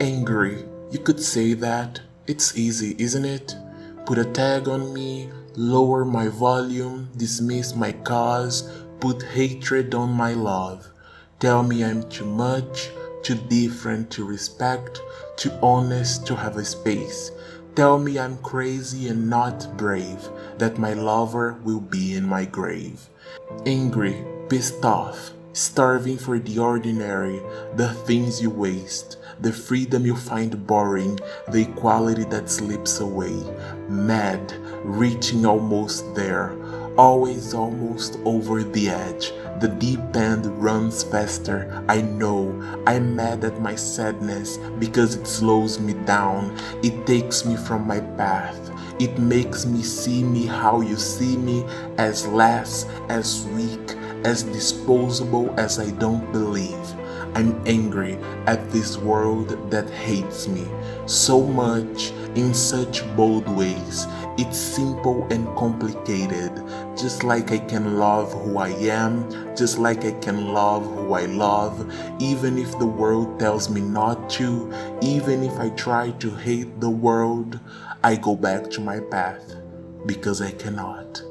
angry. You could say that. It's easy, isn't it? Put a tag on me, lower my volume, dismiss my cause, put hatred on my love. Tell me I'm too much, too different to respect, too honest to have a space. Tell me I'm crazy and not brave, that my lover will be in my grave. Angry, pissed off, starving for the ordinary, the things you waste, the freedom you find boring, the equality that slips away, mad, reaching almost there, always almost over the edge. The deep end runs faster. I know. I'm mad at my sadness because it slows me down. It takes me from my path. It makes me see me how you see me as less, as weak, as disposable as I don't believe. I'm angry at this world that hates me so much in such bold ways. It's simple and complicated, just like I can love who I am, just like I can love who I love, even if the world tells me not to, even if I try to hate the world, I go back to my path because I cannot.